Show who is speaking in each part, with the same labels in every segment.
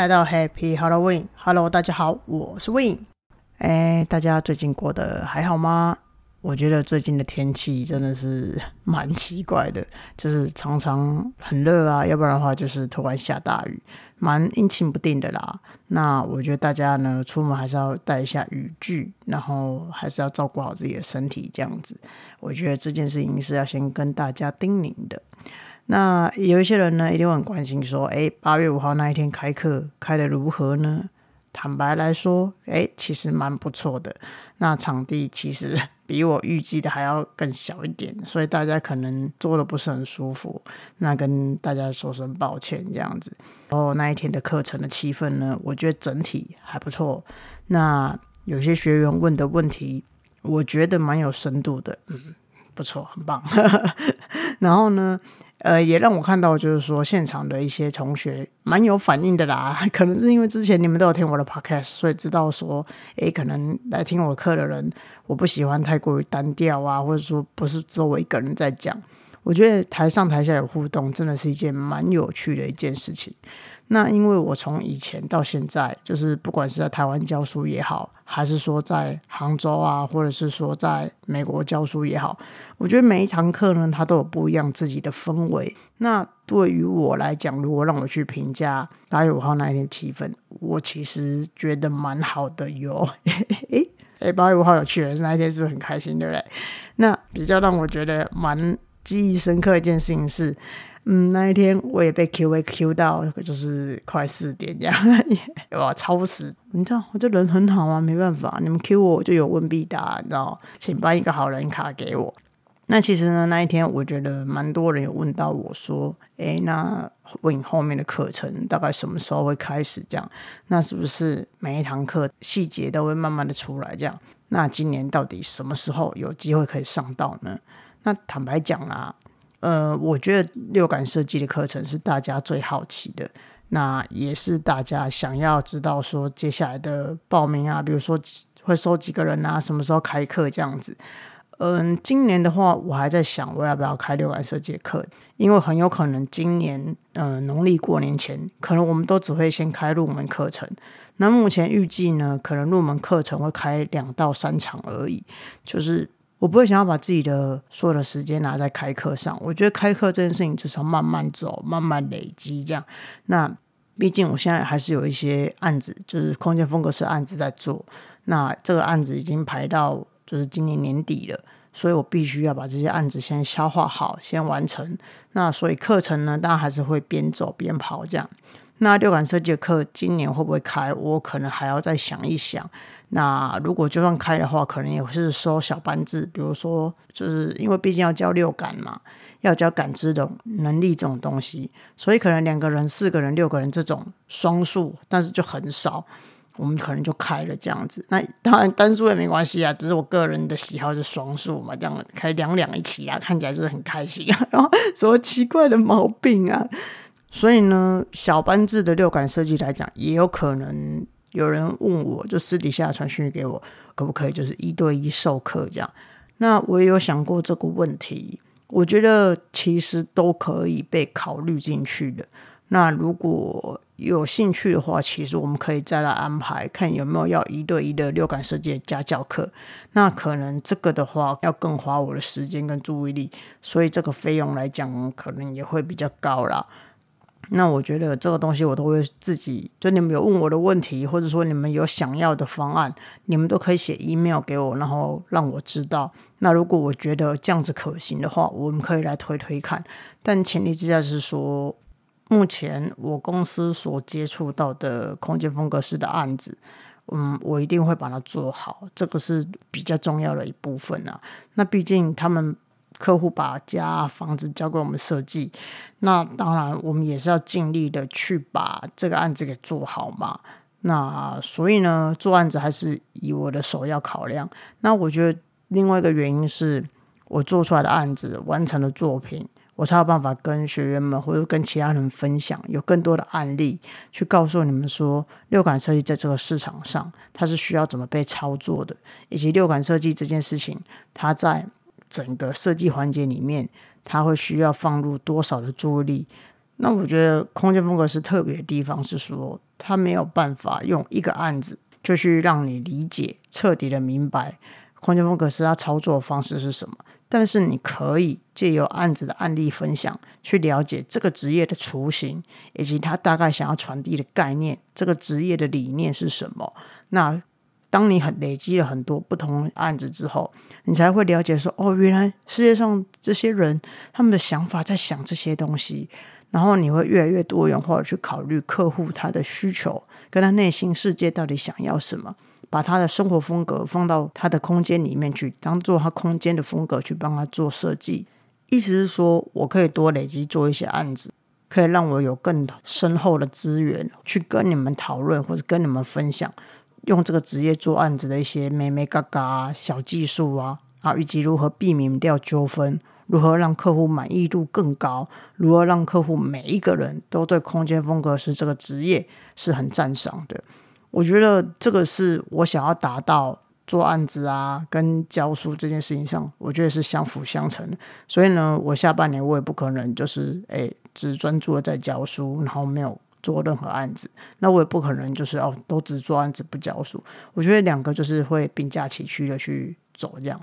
Speaker 1: 来到 Happy Halloween，Hello，大家好，我是 Win。哎，大家最近过得还好吗？我觉得最近的天气真的是蛮奇怪的，就是常常很热啊，要不然的话就是突然下大雨，蛮阴晴不定的啦。那我觉得大家呢，出门还是要带一下雨具，然后还是要照顾好自己的身体，这样子。我觉得这件事情是要先跟大家叮咛的。那有一些人呢，一定很关心说，哎，八月五号那一天开课开的如何呢？坦白来说，哎，其实蛮不错的。那场地其实 比我预计的还要更小一点，所以大家可能坐的不是很舒服。那跟大家说声抱歉，这样子。然后那一天的课程的气氛呢，我觉得整体还不错。那有些学员问的问题，我觉得蛮有深度的，嗯，不错，很棒。然后呢？呃，也让我看到，就是说现场的一些同学蛮有反应的啦。可能是因为之前你们都有听我的 podcast，所以知道说，诶，可能来听我课的人，我不喜欢太过于单调啊，或者说不是只有我一个人在讲。我觉得台上台下有互动，真的是一件蛮有趣的一件事情。那因为我从以前到现在，就是不管是在台湾教书也好，还是说在杭州啊，或者是说在美国教书也好，我觉得每一堂课呢，它都有不一样自己的氛围。那对于我来讲，如果让我去评价八月五号那一天气氛，我其实觉得蛮好的哟。诶诶，八月五号有去那一天是不是很开心，对不对？那比较让我觉得蛮记忆深刻一件事情是。嗯，那一天我也被 Q A Q 到，就是快四点这样，哇，超时！你知道我这人很好啊，没办法，你们 Q 我就有问必答，你知道？请办一个好人卡给我。那其实呢，那一天我觉得蛮多人有问到我说，哎，那问后面的课程大概什么时候会开始？这样，那是不是每一堂课细节都会慢慢的出来？这样，那今年到底什么时候有机会可以上到呢？那坦白讲啦。呃，我觉得六感设计的课程是大家最好奇的，那也是大家想要知道说接下来的报名啊，比如说会收几个人啊，什么时候开课这样子。嗯，今年的话，我还在想我要不要开六感设计的课，因为很有可能今年，呃，农历过年前，可能我们都只会先开入门课程。那目前预计呢，可能入门课程会开两到三场而已，就是。我不会想要把自己的所有的时间拿在开课上。我觉得开课这件事情就是要慢慢走，慢慢累积这样。那毕竟我现在还是有一些案子，就是空间风格式案子在做。那这个案子已经排到就是今年年底了，所以我必须要把这些案子先消化好，先完成。那所以课程呢，当然还是会边走边跑这样。那六感设计的课今年会不会开？我可能还要再想一想。那如果就算开的话，可能也是收小班制，比如说，就是因为毕竟要教六感嘛，要教感知的能力这种东西，所以可能两个人、四个人、六个人这种双数，但是就很少，我们可能就开了这样子。那当然单数也没关系啊，只是我个人的喜好是双数嘛，这样开两两一起啊，看起来是很开心啊。然后什么奇怪的毛病啊？所以呢，小班制的六感设计来讲，也有可能。有人问我，就私底下传讯给我，可不可以就是一对一授课这样？那我也有想过这个问题，我觉得其实都可以被考虑进去的。那如果有兴趣的话，其实我们可以再来安排，看有没有要一对一的六感设计家教课。那可能这个的话要更花我的时间跟注意力，所以这个费用来讲，可能也会比较高啦。那我觉得这个东西我都会自己，就你们有问我的问题，或者说你们有想要的方案，你们都可以写 email 给我，然后让我知道。那如果我觉得这样子可行的话，我们可以来推推看。但前提之下是说，目前我公司所接触到的空间风格式的案子，嗯，我一定会把它做好，这个是比较重要的一部分啊。那毕竟他们。客户把家房子交给我们设计，那当然我们也是要尽力的去把这个案子给做好嘛。那所以呢，做案子还是以我的首要考量。那我觉得另外一个原因是我做出来的案子完成的作品，我才有办法跟学员们或者跟其他人分享，有更多的案例去告诉你们说，六感设计在这个市场上它是需要怎么被操作的，以及六感设计这件事情它在。整个设计环节里面，它会需要放入多少的注意力？那我觉得空间风格是特别的地方，是说他没有办法用一个案子就去让你理解、彻底的明白空间风格是他操作方式是什么。但是你可以借由案子的案例分享，去了解这个职业的雏形，以及他大概想要传递的概念，这个职业的理念是什么。那当你很累积了很多不同案子之后，你才会了解说，哦，原来世界上这些人他们的想法在想这些东西。然后你会越来越多元化的去考虑客户他的需求，跟他内心世界到底想要什么。把他的生活风格放到他的空间里面去，当做他空间的风格去帮他做设计。意思是说，我可以多累积做一些案子，可以让我有更深厚的资源去跟你们讨论或者跟你们分享，用这个职业做案子的一些咩咩嘎嘎小技术啊啊，以及如何避免掉纠纷，如何让客户满意度更高，如何让客户每一个人都对空间风格师这个职业是很赞赏的。我觉得这个是我想要达到做案子啊，跟教书这件事情上，我觉得是相辅相成的。所以呢，我下半年我也不可能就是诶只专注的在教书，然后没有做任何案子。那我也不可能就是哦都只做案子不教书。我觉得两个就是会并驾齐驱的去走，这样。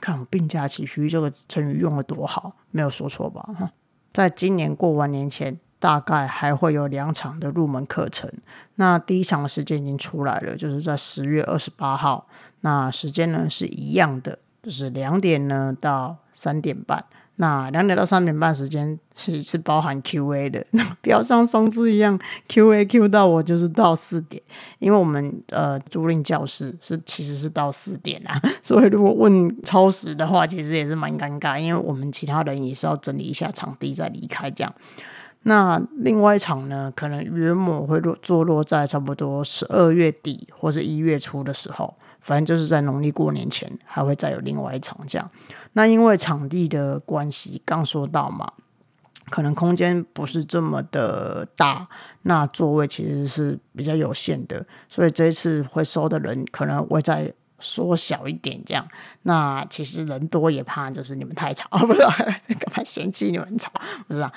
Speaker 1: 看“并驾齐驱”这个成语用的多好，没有说错吧？哈，在今年过完年前。大概还会有两场的入门课程，那第一场的时间已经出来了，就是在十月二十八号，那时间呢是一样的，就是两点呢到三点半。那两点到三点半时间是是包含 Q&A 的，不要像上次一样 Q&A Q 到我就是到四点，因为我们呃租赁教室是其实是到四点啊，所以如果问超时的话，其实也是蛮尴尬，因为我们其他人也是要整理一下场地再离开这样。那另外一场呢，可能约莫会落坐落在差不多十二月底或者一月初的时候，反正就是在农历过年前，还会再有另外一场这样。那因为场地的关系，刚说到嘛，可能空间不是这么的大，那座位其实是比较有限的，所以这一次会收的人可能会再缩小一点这样。那其实人多也怕就是你们太吵，不是？干嘛嫌弃你们吵？不是？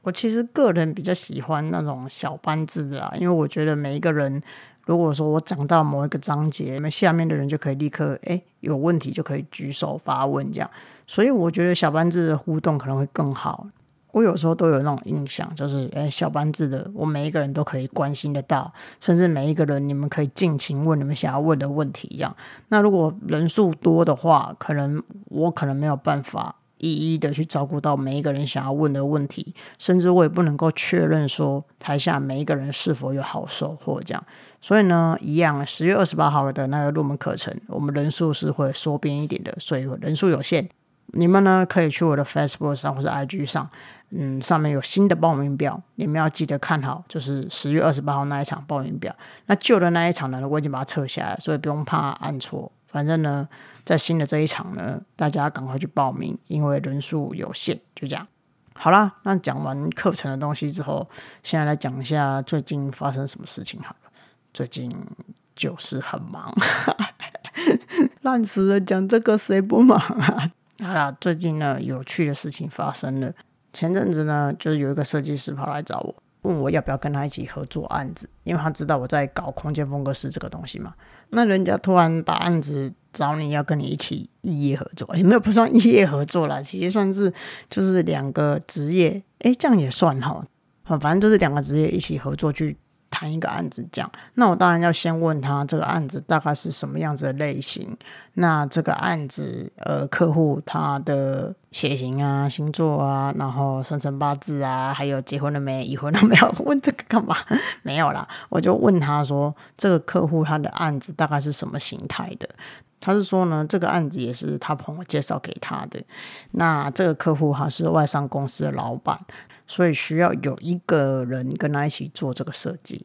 Speaker 1: 我其实个人比较喜欢那种小班制的啦，因为我觉得每一个人，如果说我讲到某一个章节，那下面的人就可以立刻哎有问题就可以举手发问这样，所以我觉得小班制的互动可能会更好。我有时候都有那种印象，就是哎小班制的，我每一个人都可以关心得到，甚至每一个人你们可以尽情问你们想要问的问题这样。那如果人数多的话，可能我可能没有办法。一一的去照顾到每一个人想要问的问题，甚至我也不能够确认说台下每一个人是否有好收获这样。所以呢，一样十月二十八号的那个入门课程，我们人数是会缩编一点的，所以人数有限。你们呢可以去我的 Facebook 上或者 IG 上，嗯，上面有新的报名表，你们要记得看好，就是十月二十八号那一场报名表。那旧的那一场呢，我已经把它撤下来，所以不用怕按错。反正呢。在新的这一场呢，大家赶快去报名，因为人数有限。就这样，好啦，那讲完课程的东西之后，现在来讲一下最近发生什么事情好了。最近就是很忙，烂死了，讲这个谁不忙啊？好啦，最近呢，有趣的事情发生了。前阵子呢，就是有一个设计师跑来找我，问我要不要跟他一起合作案子，因为他知道我在搞空间风格师这个东西嘛。那人家突然把案子。找你要跟你一起异业合作，也没有不算异业合作啦，其实算是就是两个职业，哎，这样也算哈，反正就是两个职业一起合作去。谈一个案子，这样，那我当然要先问他这个案子大概是什么样子的类型。那这个案子，呃，客户他的血型啊、星座啊，然后生辰八字啊，还有结婚了没、已婚了没有？问这个干嘛？没有啦，我就问他说，这个客户他的案子大概是什么形态的？他是说呢，这个案子也是他朋友介绍给他的。那这个客户他是外商公司的老板。所以需要有一个人跟他一起做这个设计，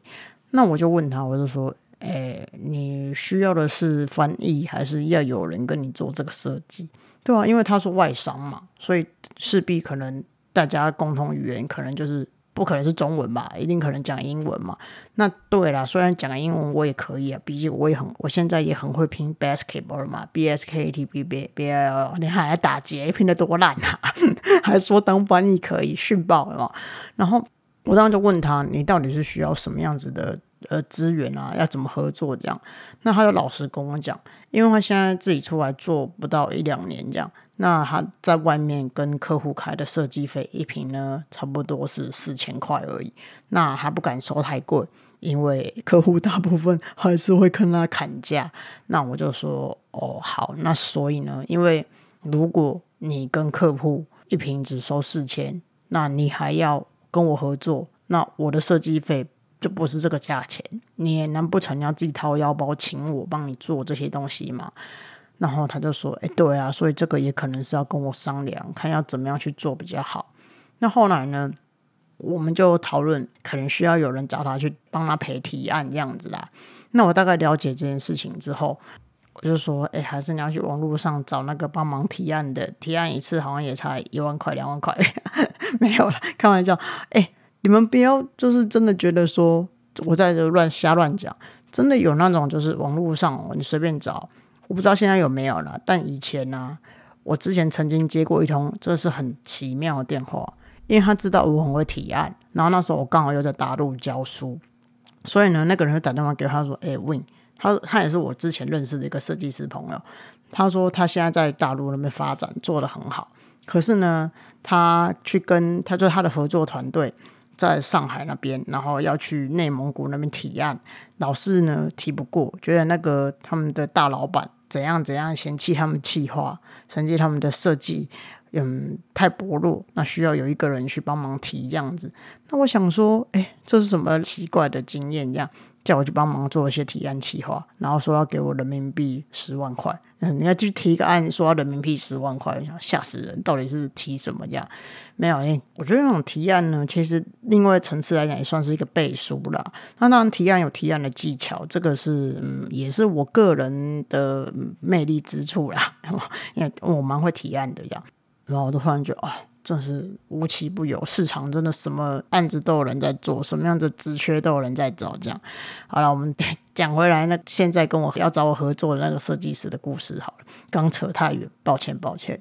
Speaker 1: 那我就问他，我就说，哎，你需要的是翻译，还是要有人跟你做这个设计，对啊？因为他是外商嘛，所以势必可能大家共同语言可能就是。不可能是中文吧，一定可能讲英文嘛。那对啦，虽然讲英文我也可以啊，毕竟我也很，我现在也很会拼 basketball 嘛，b s k t b b b l，你还打结，拼的多烂啊！还说当翻译可以训爆了嘛？然后我当时就问他，你到底是需要什么样子的呃资源啊，要怎么合作这样。那他就老实跟我讲，因为他现在自己出来做不到一两年这样，那他在外面跟客户开的设计费一瓶呢，差不多是四千块而已。那他不敢收太贵，因为 客户大部分还是会跟他砍价。那我就说哦好，那所以呢，因为如果你跟客户一瓶只收四千，那你还要跟我合作，那我的设计费。就不是这个价钱，你也难不成要自己掏腰包请我帮你做这些东西吗？然后他就说：“哎，对啊，所以这个也可能是要跟我商量，看要怎么样去做比较好。”那后来呢，我们就讨论，可能需要有人找他去帮他陪提案这样子啦。那我大概了解这件事情之后，我就说：“哎，还是你要去网络上找那个帮忙提案的，提案一次好像也才一万块、两万块，没有了，开玩笑。”哎。你们不要就是真的觉得说我在这乱瞎乱讲，真的有那种就是网络上你随便找，我不知道现在有没有了。但以前呢，我之前曾经接过一通，这是很奇妙的电话，因为他知道我很会提案，然后那时候我刚好又在大陆教书，所以呢，那个人就打电话给他说：“哎，Win，他他也是我之前认识的一个设计师朋友，他说他现在在大陆那边发展做的很好，可是呢，他去跟他就他的合作团队。”在上海那边，然后要去内蒙古那边提案，老是呢提不过，觉得那个他们的大老板怎样怎样嫌弃他们计划，嫌弃他们的设计，嗯，太薄弱，那需要有一个人去帮忙提这样子。那我想说，哎，这是什么奇怪的经验？这样。叫我去帮忙做一些提案企划，然后说要给我人民币十万块。嗯，你要去提个案，说要人民币十万块，吓死人！到底是提什么样？没有，哎，我觉得那种提案呢，其实另外层次来讲，也算是一个背书啦。那当然，提案有提案的技巧，这个是嗯，也是我个人的魅力之处啦。因为我蛮会提案的，这样，然后我就突然觉得，哦。真是无奇不有，市场真的什么案子都有人在做，什么样的职缺都有人在找。这样，好了，我们 讲回来，那现在跟我要找我合作的那个设计师的故事，好了，刚扯太远，抱歉，抱歉。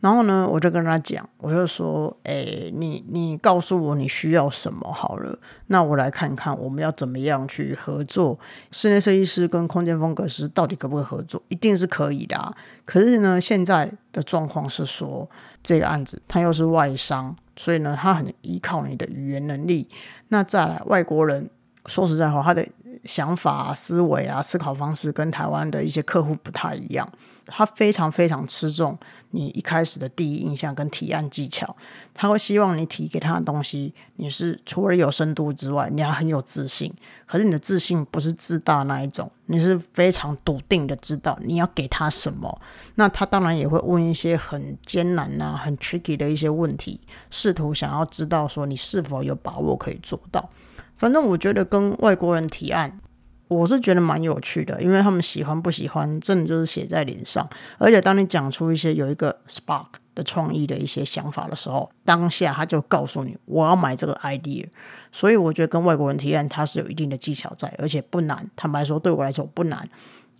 Speaker 1: 然后呢，我就跟他讲，我就说，哎，你你告诉我你需要什么好了，那我来看看我们要怎么样去合作。室内设计师跟空间风格师到底可不可以合作？一定是可以的。可是呢，现在的状况是说，这个案子他又是外商，所以呢，他很依靠你的语言能力。那再来，外国人说实在话，他的想法、思维啊、思考方式跟台湾的一些客户不太一样。他非常非常吃重你一开始的第一印象跟提案技巧，他会希望你提给他的东西，你是除了有深度之外，你还很有自信。可是你的自信不是自大那一种，你是非常笃定的知道你要给他什么。那他当然也会问一些很艰难呐、很 tricky 的一些问题，试图想要知道说你是否有把握可以做到。反正我觉得跟外国人提案。我是觉得蛮有趣的，因为他们喜欢不喜欢，真的就是写在脸上。而且当你讲出一些有一个 spark 的创意的一些想法的时候，当下他就告诉你我要买这个 idea。所以我觉得跟外国人提案，它是有一定的技巧在，而且不难。坦白说，对我来说不难。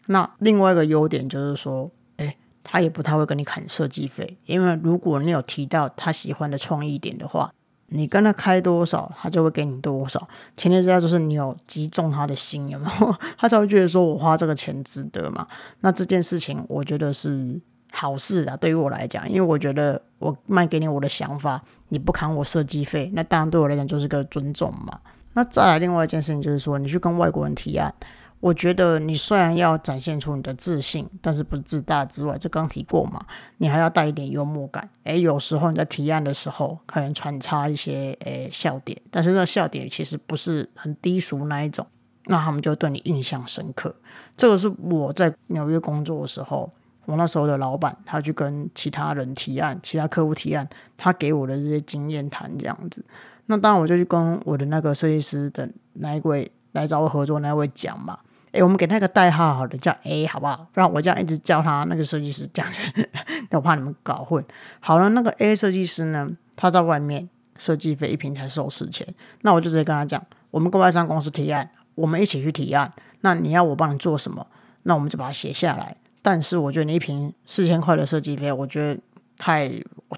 Speaker 1: 那另外一个优点就是说，诶，他也不太会跟你砍设计费，因为如果你有提到他喜欢的创意点的话。你跟他开多少，他就会给你多少。前提之下就是你有击中他的心，有没有？他才会觉得说我花这个钱值得嘛。那这件事情我觉得是好事啊，对于我来讲，因为我觉得我卖给你我的想法，你不砍我设计费，那当然对我来讲就是个尊重嘛。那再来另外一件事情就是说，你去跟外国人提案。我觉得你虽然要展现出你的自信，但是不是自大之外，这刚提过嘛，你还要带一点幽默感。诶，有时候你在提案的时候，可能穿插一些诶笑点，但是那笑点其实不是很低俗那一种，那他们就对你印象深刻。这个是我在纽约工作的时候，我那时候的老板他去跟其他人提案，其他客户提案，他给我的这些经验谈这样子。那当然我就去跟我的那个设计师的那一位来找我合作那位讲嘛。哎，我们给他一个代号，好的，叫 A，好不好？不然我这样一直叫他那个设计师这样子，我怕你们搞混。好了，那个 A 设计师呢，他在外面设计费一瓶才收四千，那我就直接跟他讲，我们跟外商公司提案，我们一起去提案。那你要我帮你做什么？那我们就把它写下来。但是我觉得你一瓶四千块的设计费，我觉得太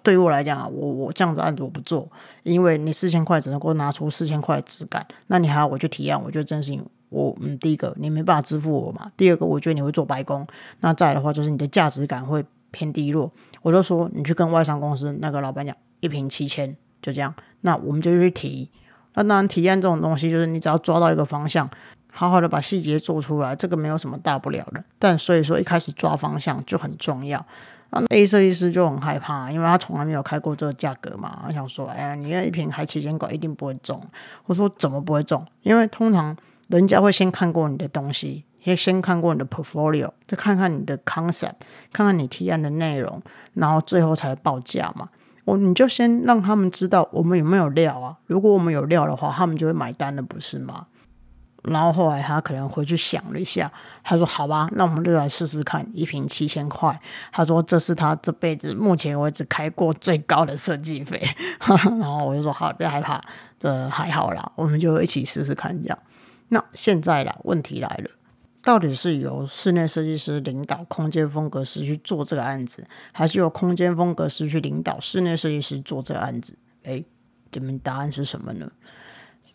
Speaker 1: 对于我来讲，我我这样子案子我不做，因为你四千块只能够拿出四千块的质感，那你还要我去提案，我觉得真心，我嗯，第一个你没办法支付我嘛，第二个我觉得你会做白工，那再来的话就是你的价值感会偏低落。我就说你去跟外商公司那个老板讲，一瓶七千，就这样，那我们就去提。那当然，体验这种东西，就是你只要抓到一个方向，好好的把细节做出来，这个没有什么大不了的。但所以说，一开始抓方向就很重要。那，A 设计师就很害怕，因为他从来没有开过这个价格嘛。他想说，哎呀，你那一瓶还七千块，一定不会中。我说怎么不会中？因为通常人家会先看过你的东西，先先看过你的 portfolio，再看看你的 concept，看看你提案的内容，然后最后才报价嘛。我你就先让他们知道我们有没有料啊？如果我们有料的话，他们就会买单了，不是吗？然后后来他可能回去想了一下，他说：“好吧，那我们就来试试看，一瓶七千块。”他说：“这是他这辈子目前为止开过最高的设计费。”然后我就说：“好，别害怕，这还好啦，我们就一起试试看。”这样，那现在啦，问题来了。到底是由室内设计师领导空间风格师去做这个案子，还是由空间风格师去领导室内设计师做这个案子？哎，你们答案是什么呢？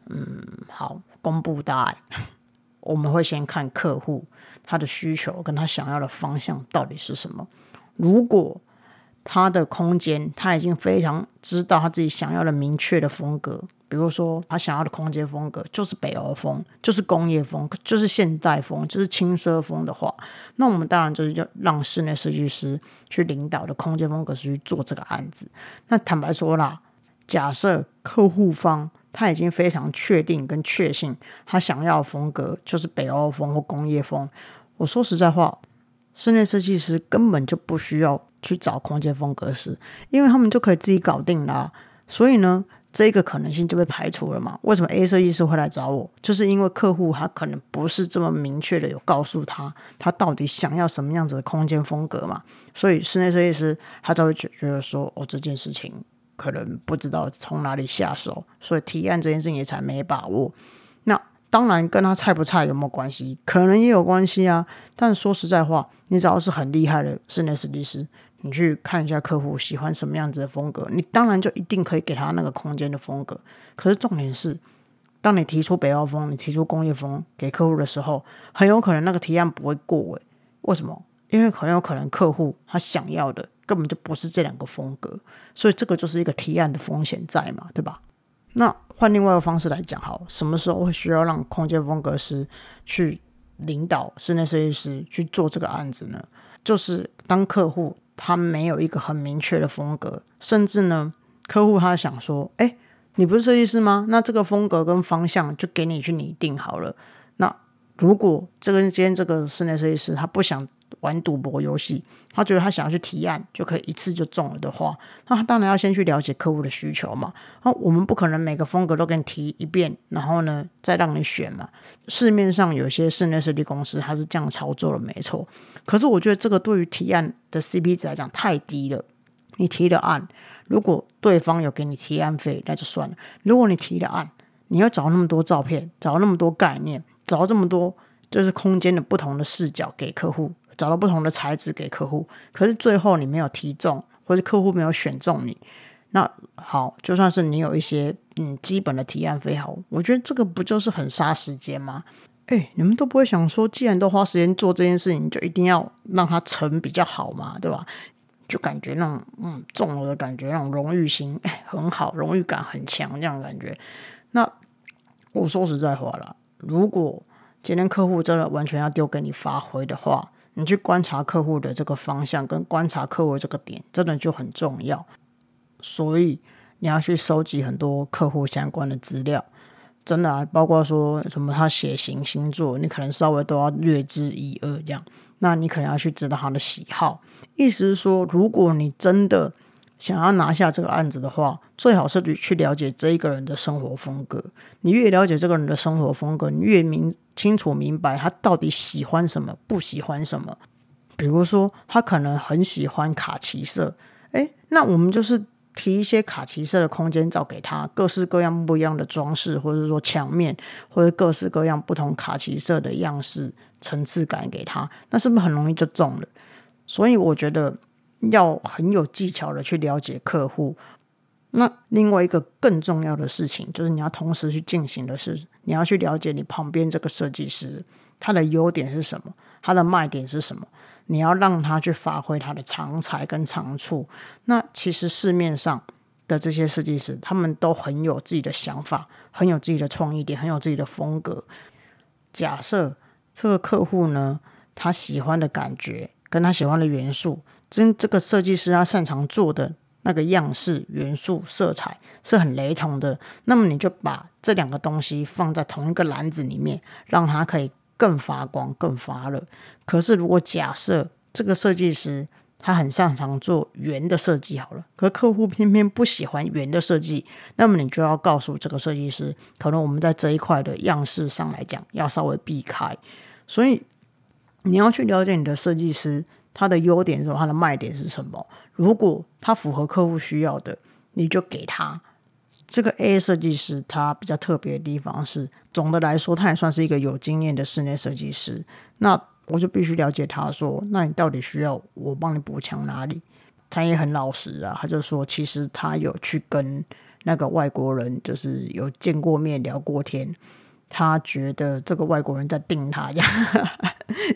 Speaker 1: 嗯，好，公布答案。我们会先看客户他的需求跟他想要的方向到底是什么。如果他的空间他已经非常知道他自己想要的明确的风格。比如说，他想要的空间风格就是北欧风，就是工业风，就是现代风，就是轻奢风的话，那我们当然就是要让室内设计师去领导的空间风格去做这个案子。那坦白说啦，假设客户方他已经非常确定跟确信，他想要的风格就是北欧风或工业风，我说实在话，室内设计师根本就不需要去找空间风格师，因为他们就可以自己搞定啦。所以呢。这个可能性就被排除了嘛？为什么 A 设计师会来找我？就是因为客户他可能不是这么明确的有告诉他，他到底想要什么样子的空间风格嘛？所以室内设计师他才会觉觉得说，哦，这件事情可能不知道从哪里下手，所以提案这件事情也才没把握。当然跟他菜不菜有没有关系？可能也有关系啊。但说实在话，你只要是很厉害的室内设计师。你去看一下客户喜欢什么样子的风格，你当然就一定可以给他那个空间的风格。可是重点是，当你提出北欧风，你提出工业风给客户的时候，很有可能那个提案不会过诶。为什么？因为很有可能客户他想要的根本就不是这两个风格，所以这个就是一个提案的风险在嘛，对吧？那换另外一个方式来讲，好，什么时候会需要让空间风格师去领导室内设计师去做这个案子呢？就是当客户。他没有一个很明确的风格，甚至呢，客户他想说：“哎，你不是设计师吗？那这个风格跟方向就给你去拟定好了。”那如果这个今天这个室内设计师他不想玩赌博游戏，他觉得他想要去提案就可以一次就中了的话，那他当然要先去了解客户的需求嘛。那我们不可能每个风格都给你提一遍，然后呢再让你选嘛。市面上有些室内设计公司他是这样操作的，没错。可是我觉得这个对于提案的 CP 值来讲太低了。你提了案，如果对方有给你提案费，那就算了。如果你提了案，你要找那么多照片，找那么多概念，找这么多就是空间的不同的视角给客户，找到不同的材质给客户，可是最后你没有提中，或者客户没有选中你，那好，就算是你有一些嗯基本的提案费好，我觉得这个不就是很杀时间吗？哎，你们都不会想说，既然都花时间做这件事情，就一定要让它成比较好嘛，对吧？就感觉那种嗯中了的感觉，那种荣誉心哎很好，荣誉感很强这样感觉。那我说实在话了，如果今天客户真的完全要丢给你发挥的话，你去观察客户的这个方向，跟观察客户这个点，真的就很重要。所以你要去收集很多客户相关的资料。真的啊，包括说什么他血型星座，你可能稍微都要略知一二这样。那你可能要去知道他的喜好。意思是说，如果你真的想要拿下这个案子的话，最好是去了解这一个人的生活风格。你越了解这个人的生活风格，你越明清楚明白他到底喜欢什么，不喜欢什么。比如说，他可能很喜欢卡其色，诶，那我们就是。提一些卡其色的空间照给他，各式各样不一样的装饰，或者说墙面，或者各式各样不同卡其色的样式、层次感给他，那是不是很容易就中了？所以我觉得要很有技巧的去了解客户。那另外一个更重要的事情，就是你要同时去进行的是，你要去了解你旁边这个设计师他的优点是什么，他的卖点是什么，你要让他去发挥他的长才跟长处。那其实市面上的这些设计师，他们都很有自己的想法，很有自己的创意点，很有自己的风格。假设这个客户呢，他喜欢的感觉跟他喜欢的元素，跟这个设计师他擅长做的。那个样式、元素、色彩是很雷同的，那么你就把这两个东西放在同一个篮子里面，让它可以更发光、更发热。可是，如果假设这个设计师他很擅长做圆的设计，好了，可客户偏偏不喜欢圆的设计，那么你就要告诉这个设计师，可能我们在这一块的样式上来讲，要稍微避开。所以，你要去了解你的设计师。它的优点是什么？它的卖点是什么？如果它符合客户需要的，你就给他。这个 A 设计师他比较特别的地方是，总的来说，他也算是一个有经验的室内设计师。那我就必须了解他说，那你到底需要我帮你补强哪里？他也很老实啊，他就说，其实他有去跟那个外国人，就是有见过面聊过天。他觉得这个外国人在盯他，这样，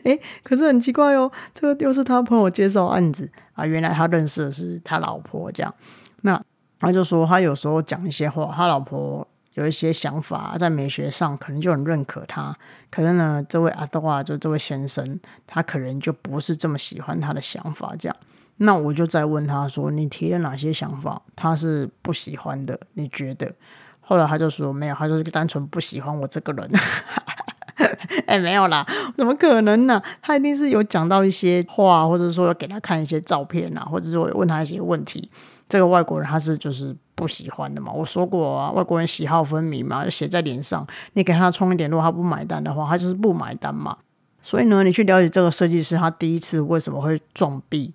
Speaker 1: 哎，可是很奇怪哦，这个又是他朋友介绍案子。啊，原来他认识的是他老婆，这样，那他就说他有时候讲一些话，他老婆有一些想法，在美学上可能就很认可他，可是呢，这位阿多啊，就这位先生，他可能就不是这么喜欢他的想法，这样，那我就再问他说，你提了哪些想法，他是不喜欢的，你觉得？后来他就说没有，他就是单纯不喜欢我这个人。哎，没有啦，怎么可能呢？他一定是有讲到一些话，或者说要给他看一些照片啊，或者说问他一些问题。这个外国人他是就是不喜欢的嘛。我说过啊，外国人喜好分明嘛，就写在脸上。你给他充一点，如果他不买单的话，他就是不买单嘛。所以呢，你去了解这个设计师，他第一次为什么会撞壁？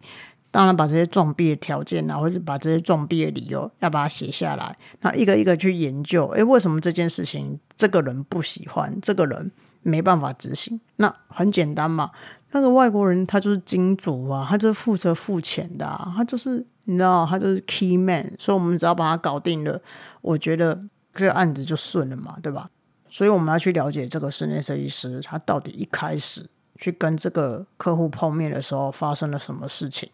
Speaker 1: 当然，把这些撞壁的条件啊，或者把这些撞壁的理由，要把它写下来，那一个一个去研究。诶，为什么这件事情这个人不喜欢，这个人没办法执行？那很简单嘛，那个外国人他就是金主啊，他就是负责付钱的，他就是你知道，他就是 key man。所以，我们只要把他搞定了，我觉得这个案子就顺了嘛，对吧？所以，我们要去了解这个室内设计师，他到底一开始去跟这个客户碰面的时候发生了什么事情。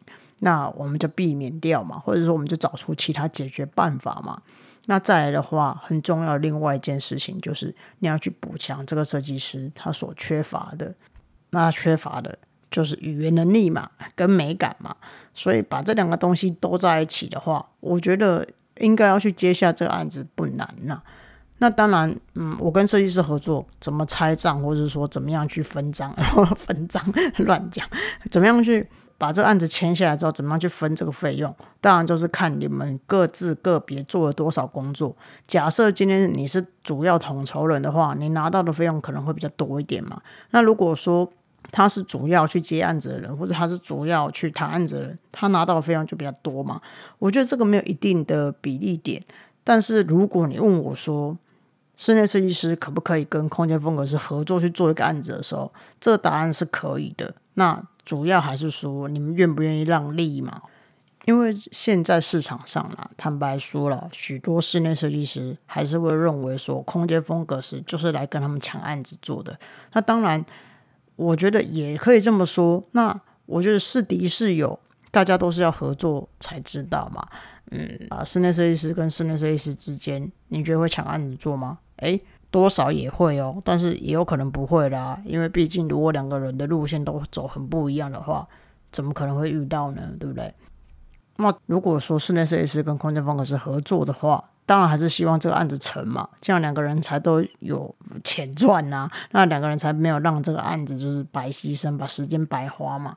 Speaker 1: 那我们就避免掉嘛，或者说我们就找出其他解决办法嘛。那再来的话，很重要的另外一件事情就是你要去补强这个设计师他所缺乏的。那缺乏的就是语言能力嘛，跟美感嘛。所以把这两个东西都在一起的话，我觉得应该要去接下这个案子不难呐。那当然，嗯，我跟设计师合作，怎么拆账，或者说怎么样去分账，然 后分账乱讲，怎么样去。把这个案子签下来之后，怎么样去分这个费用？当然就是看你们各自个别做了多少工作。假设今天你是主要统筹人的话，你拿到的费用可能会比较多一点嘛。那如果说他是主要去接案子的人，或者他是主要去谈案子的人，他拿到的费用就比较多嘛。我觉得这个没有一定的比例点。但是如果你问我说，室内设计师可不可以跟空间风格师合作去做一个案子的时候，这个答案是可以的。那主要还是说你们愿不愿意让利嘛？因为现在市场上啊，坦白说了，许多室内设计师还是会认为说，空间风格师就是来跟他们抢案子做的。那当然，我觉得也可以这么说。那我觉得是敌是友，大家都是要合作才知道嘛。嗯啊，室内设计师跟室内设计师之间，你觉得会抢案子做吗？诶。多少也会哦，但是也有可能不会啦，因为毕竟如果两个人的路线都走很不一样的话，怎么可能会遇到呢？对不对？那如果说室内设计师跟空间风格是合作的话，当然还是希望这个案子成嘛，这样两个人才都有钱赚呐，那两个人才没有让这个案子就是白牺牲，把时间白花嘛。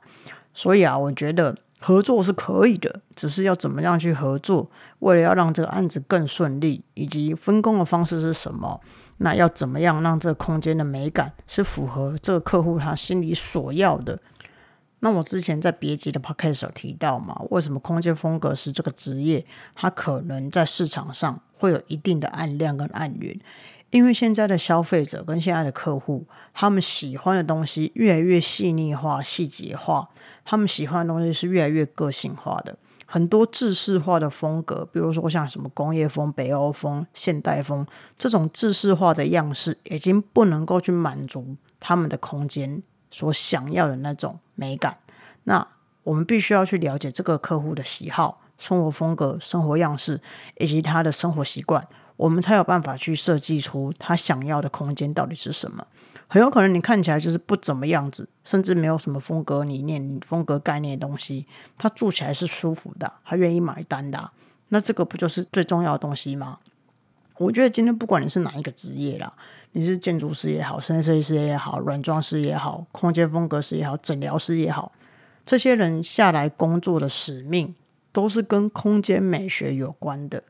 Speaker 1: 所以啊，我觉得。合作是可以的，只是要怎么样去合作？为了要让这个案子更顺利，以及分工的方式是什么？那要怎么样让这个空间的美感是符合这个客户他心里所要的？那我之前在别集的 podcast 有提到嘛，为什么空间风格是这个职业，它可能在市场上会有一定的暗量跟暗源？因为现在的消费者跟现在的客户，他们喜欢的东西越来越细腻化、细节化，他们喜欢的东西是越来越个性化的。很多制式化的风格，比如说像什么工业风、北欧风、现代风这种制式化的样式，已经不能够去满足他们的空间所想要的那种美感。那我们必须要去了解这个客户的喜好、生活风格、生活样式以及他的生活习惯。我们才有办法去设计出他想要的空间到底是什么。很有可能你看起来就是不怎么样子，甚至没有什么风格理念、风格概念的东西，他住起来是舒服的，他愿意买单的。那这个不就是最重要的东西吗？我觉得今天不管你是哪一个职业啦，你是建筑师也好，室内设计师也好，软装师也好，空间风格师也好，诊疗师也好，这些人下来工作的使命都是跟空间美学有关的。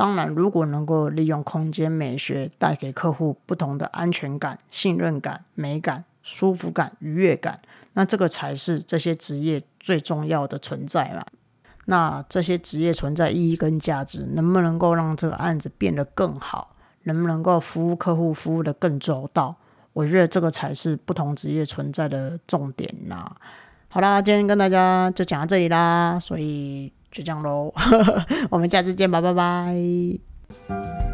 Speaker 1: 当然，如果能够利用空间美学带给客户不同的安全感、信任感、美感、舒服感、愉悦感，那这个才是这些职业最重要的存在嘛。那这些职业存在意义跟价值，能不能够让这个案子变得更好？能不能够服务客户服务的更周到？我觉得这个才是不同职业存在的重点呐。好啦，今天跟大家就讲到这里啦，所以。就这样喽，我们下次见吧，拜拜。